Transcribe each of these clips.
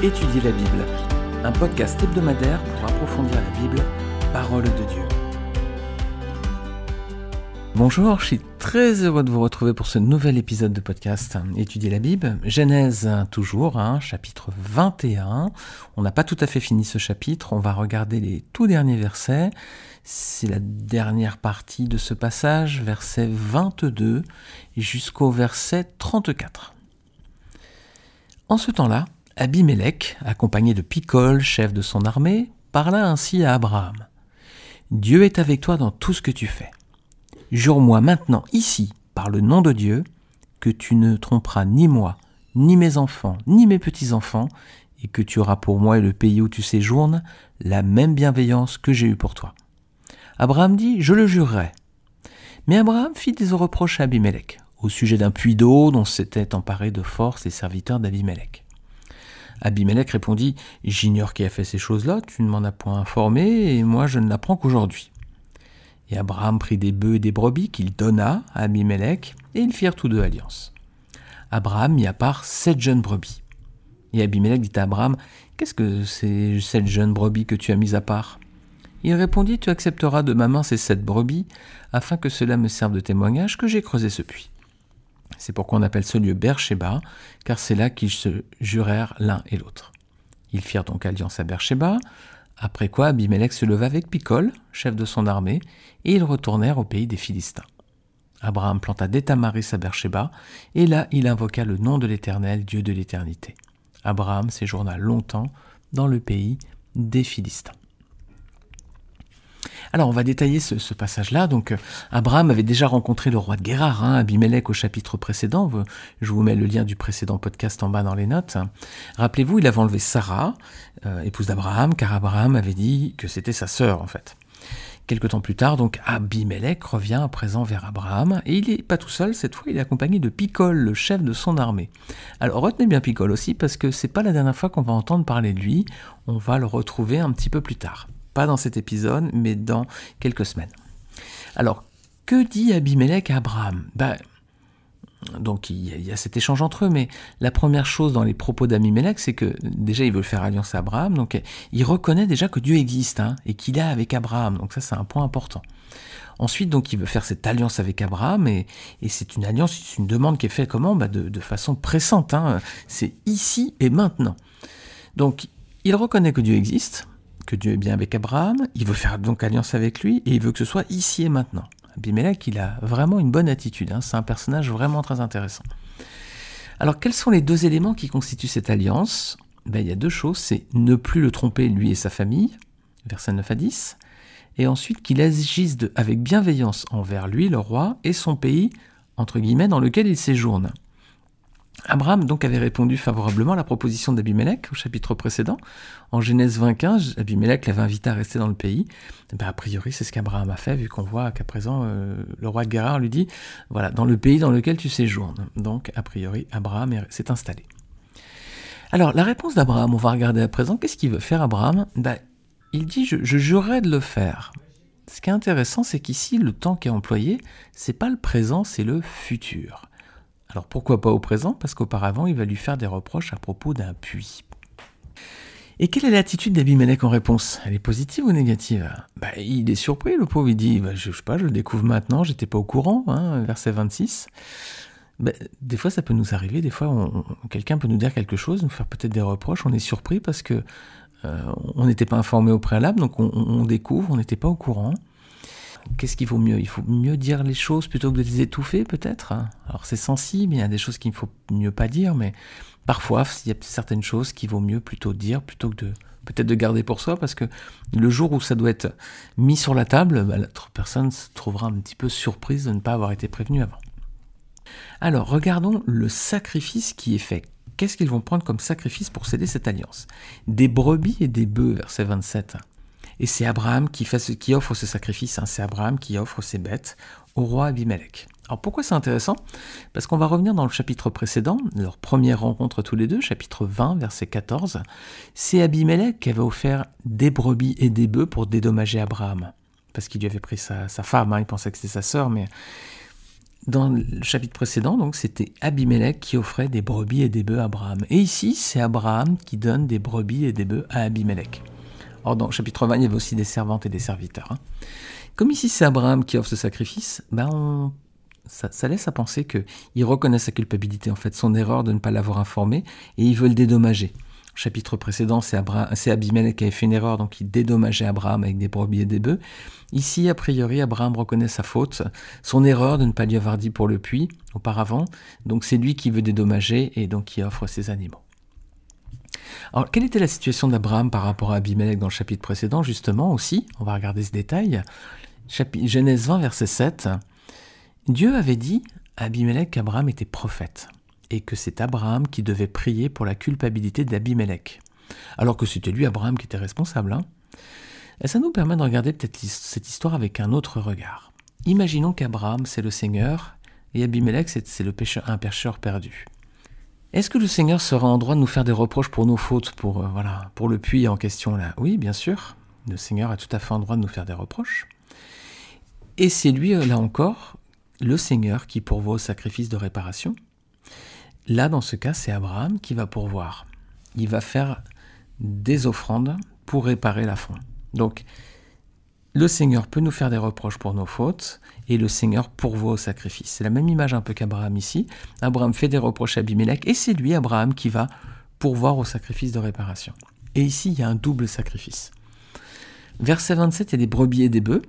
Étudier la Bible, un podcast hebdomadaire pour approfondir la Bible, parole de Dieu. Bonjour, je suis très heureux de vous retrouver pour ce nouvel épisode de podcast Étudier la Bible. Genèse toujours, hein, chapitre 21. On n'a pas tout à fait fini ce chapitre, on va regarder les tout derniers versets. C'est la dernière partie de ce passage, verset 22 jusqu'au verset 34. En ce temps-là, Abimelech, accompagné de Picol, chef de son armée, parla ainsi à Abraham. Dieu est avec toi dans tout ce que tu fais. Jure-moi maintenant, ici, par le nom de Dieu, que tu ne tromperas ni moi, ni mes enfants, ni mes petits-enfants, et que tu auras pour moi et le pays où tu séjournes la même bienveillance que j'ai eue pour toi. Abraham dit, je le jurerai. Mais Abraham fit des reproches à Abimelech, au sujet d'un puits d'eau dont s'étaient emparés de force les serviteurs d'Abimelech. Abimelech répondit J'ignore qui a fait ces choses-là, tu ne m'en as point informé, et moi je ne l'apprends qu'aujourd'hui. Et Abraham prit des bœufs et des brebis qu'il donna à Abimelech, et ils firent tous deux alliance. Abraham mit à part sept jeunes brebis. Et Abimelech dit à Abraham Qu'est-ce que ces sept jeunes brebis que tu as mises à part? Il répondit Tu accepteras de ma main ces sept brebis, afin que cela me serve de témoignage que j'ai creusé ce puits. C'est pourquoi on appelle ce lieu Beersheba, car c'est là qu'ils se jurèrent l'un et l'autre. Ils firent donc alliance à Beersheba, après quoi Abimelech se leva avec Picol, chef de son armée, et ils retournèrent au pays des Philistins. Abraham planta d'Étamaris à Beersheba, et là il invoqua le nom de l'Éternel, Dieu de l'éternité. Abraham séjourna longtemps dans le pays des Philistins. Alors on va détailler ce, passage-là. Donc euh, Abraham avait déjà rencontré le roi de Guérard, hein, Abimelech au chapitre précédent. Je vous mets le lien du précédent podcast en bas dans les notes. Rappelez-vous, il avait enlevé Sarah, euh, épouse d'Abraham, car Abraham avait dit que c'était sa sœur en fait. Quelque temps plus tard, donc Abimelech revient à présent vers Abraham, et il n'est pas tout seul, cette fois il est accompagné de Picol, le chef de son armée. Alors retenez bien Picol aussi, parce que c'est pas la dernière fois qu'on va entendre parler de lui, on va le retrouver un petit peu plus tard. Pas dans cet épisode, mais dans quelques semaines. Alors, que dit Abimelech à Abraham? Ben, donc il y, a, cet échange entre eux, mais la première chose dans les propos d'Abimelech, c'est que déjà il veut faire alliance à Abraham, donc il reconnaît déjà que Dieu existe hein, et qu'il est avec Abraham, donc ça c'est un point important. Ensuite, donc, il veut faire cette alliance avec Abraham, et, c'est une alliance, c'est une demande qui est faite comment? Bah, de, façon pressante. Hein. c'est ici et maintenant. Donc, il reconnaît que Dieu existe, que Dieu est bien avec Abraham, il veut faire donc alliance avec lui, et il veut que ce soit ici et maintenant. Abimelech, il a vraiment une bonne attitude, hein. c'est un personnage vraiment très intéressant. Alors quels sont les deux éléments qui constituent cette alliance? Ben, Il y a deux choses, c'est ne plus le tromper lui et sa famille, versets 9 à 10, et ensuite qu'il agisse avec bienveillance envers lui, le roi, et son pays, entre guillemets, dans lequel il séjourne. Abraham donc avait répondu favorablement à la proposition d'Abimelech au chapitre précédent. En Genèse 20-15, Abimelech l'avait invité à rester dans le pays. Ben, a priori, c'est ce qu'Abraham a fait, vu qu'on voit qu'à présent, euh, le roi de Guérard lui dit, voilà, dans le pays dans lequel tu séjournes. Donc, a priori, Abraham s'est installé. Alors, la réponse d'Abraham, on va regarder à présent, qu'est-ce qu'il veut faire, Abraham? Ben, Il dit, je, je jurerai de le faire. Ce qui est intéressant, c'est qu'ici, le temps qui est employé, c'est pas le présent, c'est le futur. Alors pourquoi pas au présent? Parce qu'auparavant, il va lui faire des reproches à propos d'un puits. Et quelle est l'attitude d'Abimelech en réponse? Elle est positive ou négative? Bah, Il est surpris, le pauvre, il dit bah, Je sais pas, je le découvre maintenant, j'étais pas au courant, hein, verset 26. Bah, des fois, ça peut nous arriver, des fois, quelqu'un peut nous dire quelque chose, nous faire peut-être des reproches, on est surpris parce que euh, on n'était pas informé au préalable, donc on découvre, on n'était pas au courant qu'est-ce qu'il vaut mieux? Il faut mieux dire les choses plutôt que de les étouffer, peut-être? Alors c'est sensible, il y a des choses qu'il ne faut mieux pas dire, mais parfois, il y a certaines choses qu'il vaut mieux plutôt dire plutôt que de peut-être de garder pour soi, parce que le jour où ça doit être mis sur la table, bah, l'autre personne se trouvera un petit peu surprise de ne pas avoir été prévenue avant. Alors, regardons le sacrifice qui est fait. Qu'est-ce qu'ils vont prendre comme sacrifice pour céder cette alliance? Des brebis et des bœufs, verset 27. Et c'est Abraham qui, fait qui offre ce sacrifice, hein. c'est Abraham qui offre ses bêtes au roi Abimelech. Alors pourquoi c'est intéressant? Parce qu'on va revenir dans le chapitre précédent, leur première rencontre tous les deux, chapitre 20, verset 14. C'est Abimelech qui avait offert des brebis et des bœufs pour dédommager Abraham. Parce qu'il lui avait pris sa, femme, hein. il pensait que c'était sa sœur, mais dans le chapitre précédent, donc c'était Abimelech qui offrait des brebis et des bœufs à Abraham. Et ici, c'est Abraham qui donne des brebis et des bœufs à Abimelech. Or, dans le chapitre 20, il y avait aussi des servantes et des serviteurs. Hein. Comme ici, c'est Abraham qui offre ce sacrifice, ben ça, laisse à penser qu'il reconnaît sa culpabilité, en fait, son erreur de ne pas l'avoir informé, et il veut le dédommager chapitre précédent, c'est Abimelech qui avait fait une erreur, donc il dédommageait Abraham avec des brebis et des bœufs. Ici, a priori, Abraham reconnaît sa faute, son erreur de ne pas lui avoir dit pour le puits auparavant. Donc c'est lui qui veut dédommager et donc qui offre ses animaux. Alors, quelle était la situation d'Abraham par rapport à Abimelech dans le chapitre précédent, justement, aussi? On va regarder ce détail. Genèse 20, verset 7. Dieu avait dit à Abimelech qu'Abraham était prophète et que c'est Abraham qui devait prier pour la culpabilité d'Abimelech. Alors que c'était lui, Abraham, qui était responsable. Hein. et ça nous permet de regarder peut-être cette histoire avec un autre regard. Imaginons qu'Abraham, c'est le Seigneur, et Abimelech, c'est un pécheur perdu. Est-ce que le Seigneur sera en droit de nous faire des reproches pour nos fautes, pour, euh, voilà, pour le puits en question là? Oui, bien sûr. Le Seigneur a tout à fait en droit de nous faire des reproches. Et c'est lui, euh, là encore, le Seigneur qui pourvoit au sacrifice de réparation. Là, dans ce cas, c'est Abraham qui va pourvoir. Il va faire des offrandes pour réparer la. Donc, le Seigneur peut nous faire des reproches pour nos fautes et le Seigneur pourvoit au sacrifice. C'est la même image un peu qu'Abraham ici. Abraham fait des reproches à Abimelech et c'est lui, Abraham, qui va pourvoir au sacrifice de réparation. Et ici, il y a un double sacrifice. Verset 27, il y a des brebis et des bœufs.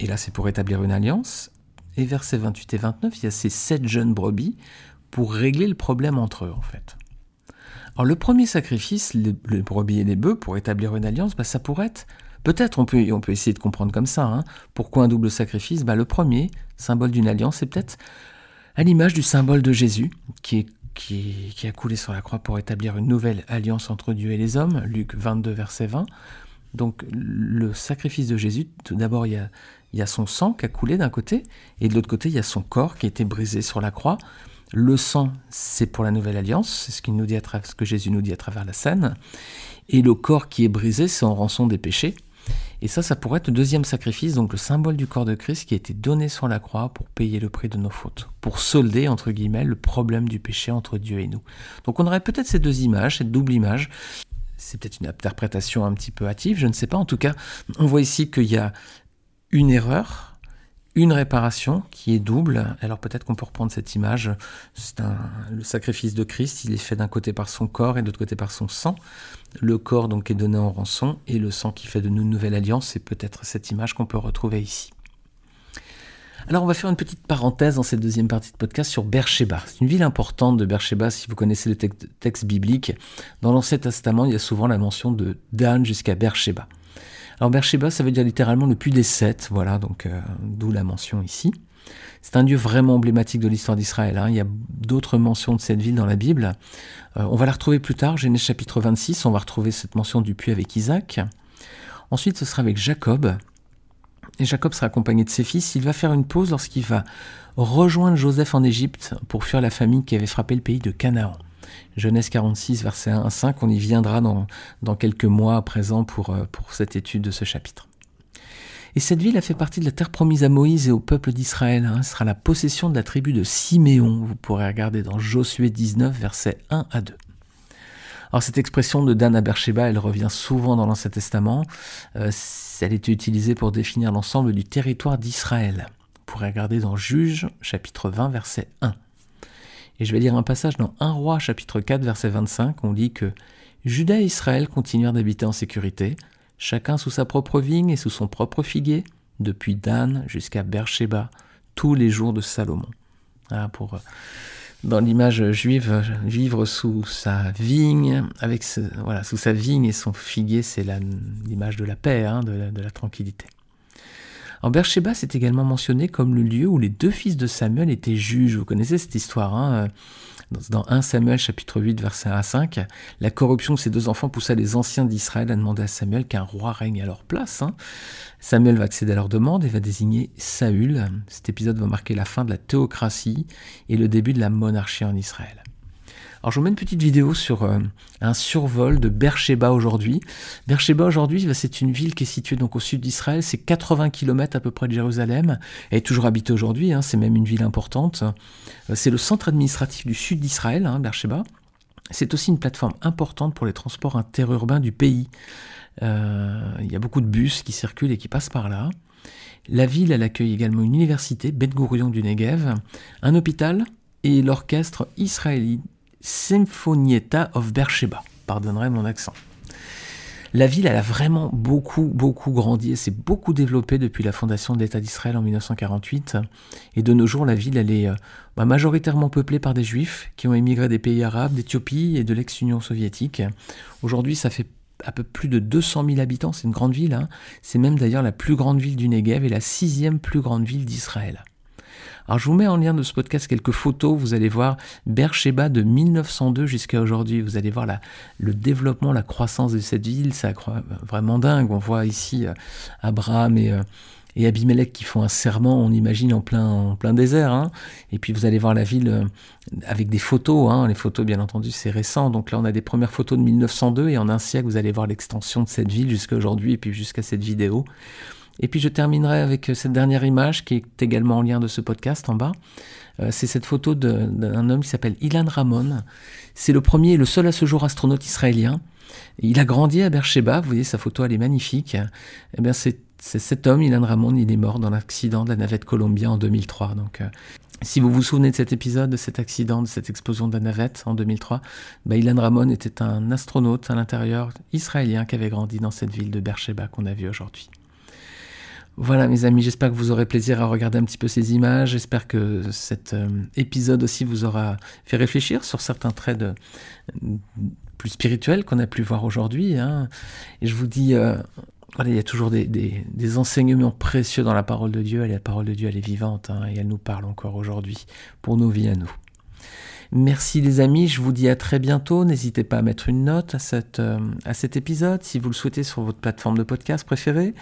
Et là, c'est pour établir une alliance. Et versets 28 et 29, il y a ces sept jeunes brebis pour régler le problème entre eux, en fait. Alors, le premier sacrifice, le, brebis et les bœufs, pour établir une alliance, bah, ça pourrait être. Peut-être on peut, essayer de comprendre comme ça. Hein. Pourquoi un double sacrifice? Bah, Le premier, symbole d'une alliance, c'est peut-être à l'image du symbole de Jésus, qui, a coulé sur la croix pour établir une nouvelle alliance entre Dieu et les hommes, Luc 22, verset 20. Donc le sacrifice de Jésus, tout d'abord, il y a, son sang qui a coulé d'un côté, et de l'autre côté, il y a son corps qui a été brisé sur la croix. Le sang, c'est pour la nouvelle alliance, c'est ce, ce que Jésus nous dit à travers la scène. Et le corps qui est brisé, c'est en rançon des péchés. Et ça, ça pourrait être le deuxième sacrifice, donc le symbole du corps de Christ qui a été donné sur la croix pour payer le prix de nos fautes, pour solder, entre guillemets, le problème du péché entre Dieu et nous. Donc on aurait peut-être ces deux images, cette double image. C'est peut-être une interprétation un petit peu hâtive, je ne sais pas. En tout cas, on voit ici qu'il y a une erreur, une réparation qui est double. Alors peut-être qu'on peut reprendre cette image. C'est le sacrifice de Christ, il est fait d'un côté par son corps et de l'autre côté par son sang. Le corps donc est donné en rançon et le sang qui fait de nous une nouvelle alliance, c'est peut-être cette image qu'on peut retrouver ici. Alors on va faire une petite parenthèse dans cette deuxième partie de podcast sur Beersheba. C'est une ville importante de Beersheba si vous connaissez le texte biblique. Dans l'Ancien Testament, il y a souvent la mention de Dan jusqu'à Beersheba. Alors Beersheba, ça veut dire littéralement le puits des sept, voilà, donc euh, d'où la mention ici. C'est un dieu vraiment emblématique de l'histoire d'Israël. Hein. Il y a d'autres mentions de cette ville dans la Bible. Euh, on va la retrouver plus tard, Genèse chapitre 26, on va retrouver cette mention du puits avec Isaac. Ensuite, ce sera avec Jacob. Et Jacob sera accompagné de ses fils. Il va faire une pause lorsqu'il va rejoindre Joseph en Égypte pour fuir la famine qui avait frappé le pays de Canaan. Genèse 46, verset 1 à 5. On y viendra dans, dans quelques mois à présent pour, euh, pour cette étude de ce chapitre. Et cette ville a fait partie de la terre promise à Moïse et au peuple d'Israël. Hein. Ce sera la possession de la tribu de Siméon. Vous pourrez regarder dans Josué 19, versets 1 à 2. Alors cette expression de Dan à Beersheba, elle revient souvent dans l'Ancien Testament. Euh, elle était utilisée pour définir l'ensemble du territoire d'Israël. Vous pourrez regarder dans Juge, chapitre 20, verset 1. Et je vais lire un passage dans 1 roi chapitre 4 verset 25, on dit que Judas et Israël continuèrent d'habiter en sécurité, chacun sous sa propre vigne et sous son propre figuier, depuis Dan jusqu'à Beersheba, tous les jours de Salomon. Ah, pour, euh, dans l'image juive, vivre sous sa vigne, avec voilà, sous sa vigne et son figuier, c'est l'image de la paix, hein, de la tranquillité. En Beersheba, c'est également mentionné comme le lieu où les deux fils de Samuel étaient juges. Vous connaissez cette histoire, hein dans 1 Samuel chapitre 8 verset 1 à 5, la corruption de ces deux enfants poussa les anciens d'Israël à demander à Samuel qu'un roi règne à leur place. Hein. Samuel va accéder à leur demande et va désigner Saül. Cet épisode va marquer la fin de la théocratie et le début de la monarchie en Israël. Alors je vous mets une petite vidéo sur euh, un survol de Beersheba aujourd'hui. Beersheba aujourd'hui, bah, c'est une ville qui est située donc au sud d'Israël, c'est 80 km à peu près de Jérusalem. Elle est toujours habitée aujourd'hui, hein, c'est même une ville importante. Euh, c'est le centre administratif du sud d'Israël, hein, Beersheba. C'est aussi une plateforme importante pour les transports interurbains du pays. Euh, il y a beaucoup de bus qui circulent et qui passent par là. La ville, elle accueille également une université, Bet Gurion du Negev, un hôpital et l'orchestre israélite Symphonietta of Beersheba. Pardonnerai mon accent. La ville, elle a vraiment beaucoup, beaucoup grandi et s'est beaucoup développée depuis la fondation de l'État d'Israël en 1948. Et de nos jours, la ville, elle est euh, bah, majoritairement peuplée par des juifs qui ont émigré des pays arabes, d'Éthiopie et de l'ex-Union soviétique. Aujourd'hui, ça fait un peu plus de 200 000 habitants, c'est une grande ville. Hein. C'est même d'ailleurs la plus grande ville du Negev et la sixième plus grande ville d'Israël. Alors je vous mets en lien de ce podcast quelques photos, vous allez voir Beersheba de 1902 jusqu'à aujourd'hui, vous allez voir le développement, la croissance de cette ville, c'est vraiment dingue. On voit ici euh, Abraham et, euh, et Abimelech qui font un serment, on imagine en plein, en plein désert. Hein. Et puis vous allez voir la ville euh, avec des photos. Hein. Les photos, bien entendu, c'est récent. Donc là, on a des premières photos de 1902 et en un siècle, vous allez voir l'extension de cette ville jusqu'à aujourd'hui et puis jusqu'à cette vidéo. Et puis je terminerai avec euh, cette dernière image qui est également en lien de ce podcast en bas. Euh, c'est cette photo d'un homme qui s'appelle Ilan Ramon. C'est le premier et le seul à ce jour astronaute israélien. Il a grandi à Beersheba, vous voyez sa photo, elle est magnifique. Eh bien c'est cet homme, Ilan Ramon, il est mort dans l'accident de la navette Columbia en 2003. Donc euh, si vous vous souvenez de cet épisode, de cet accident, de cette explosion de la navette en 2003, bah, Ilan Ramon était un astronaute à l'intérieur israélien qui avait grandi dans cette ville de Beersheba qu'on a vue aujourd'hui. Voilà mes amis, j'espère que vous aurez plaisir à regarder un petit peu ces images. J'espère que cet euh, épisode aussi vous aura fait réfléchir sur certains traits de, plus spirituels qu'on a pu voir aujourd'hui. Hein. Et je vous dis, euh, il y a toujours des, des, enseignements précieux dans la parole de Dieu. Et la parole de Dieu, elle est vivante hein, et elle nous parle encore aujourd'hui pour nos vies à nous. Merci les amis, je vous dis à très bientôt. N'hésitez pas à mettre une note euh, à cet épisode si vous le souhaitez sur votre plateforme de podcast préférée.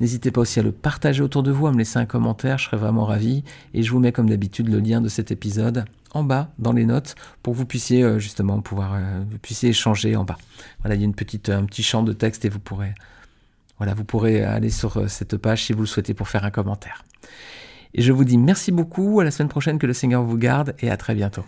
N'hésitez pas aussi à le partager autour de vous, à me laisser un commentaire, je serais vraiment ravi. Et je vous mets comme d'habitude le lien de cet épisode en bas dans les notes pour que vous puissiez euh, justement pouvoir euh, puissiez échanger en bas. Voilà, il y a une petite, un petit champ de texte et vous pourrez, voilà, vous pourrez aller sur cette page si vous le souhaitez pour faire un commentaire. Et je vous dis merci beaucoup, à la semaine prochaine, que le Seigneur vous garde et à très bientôt.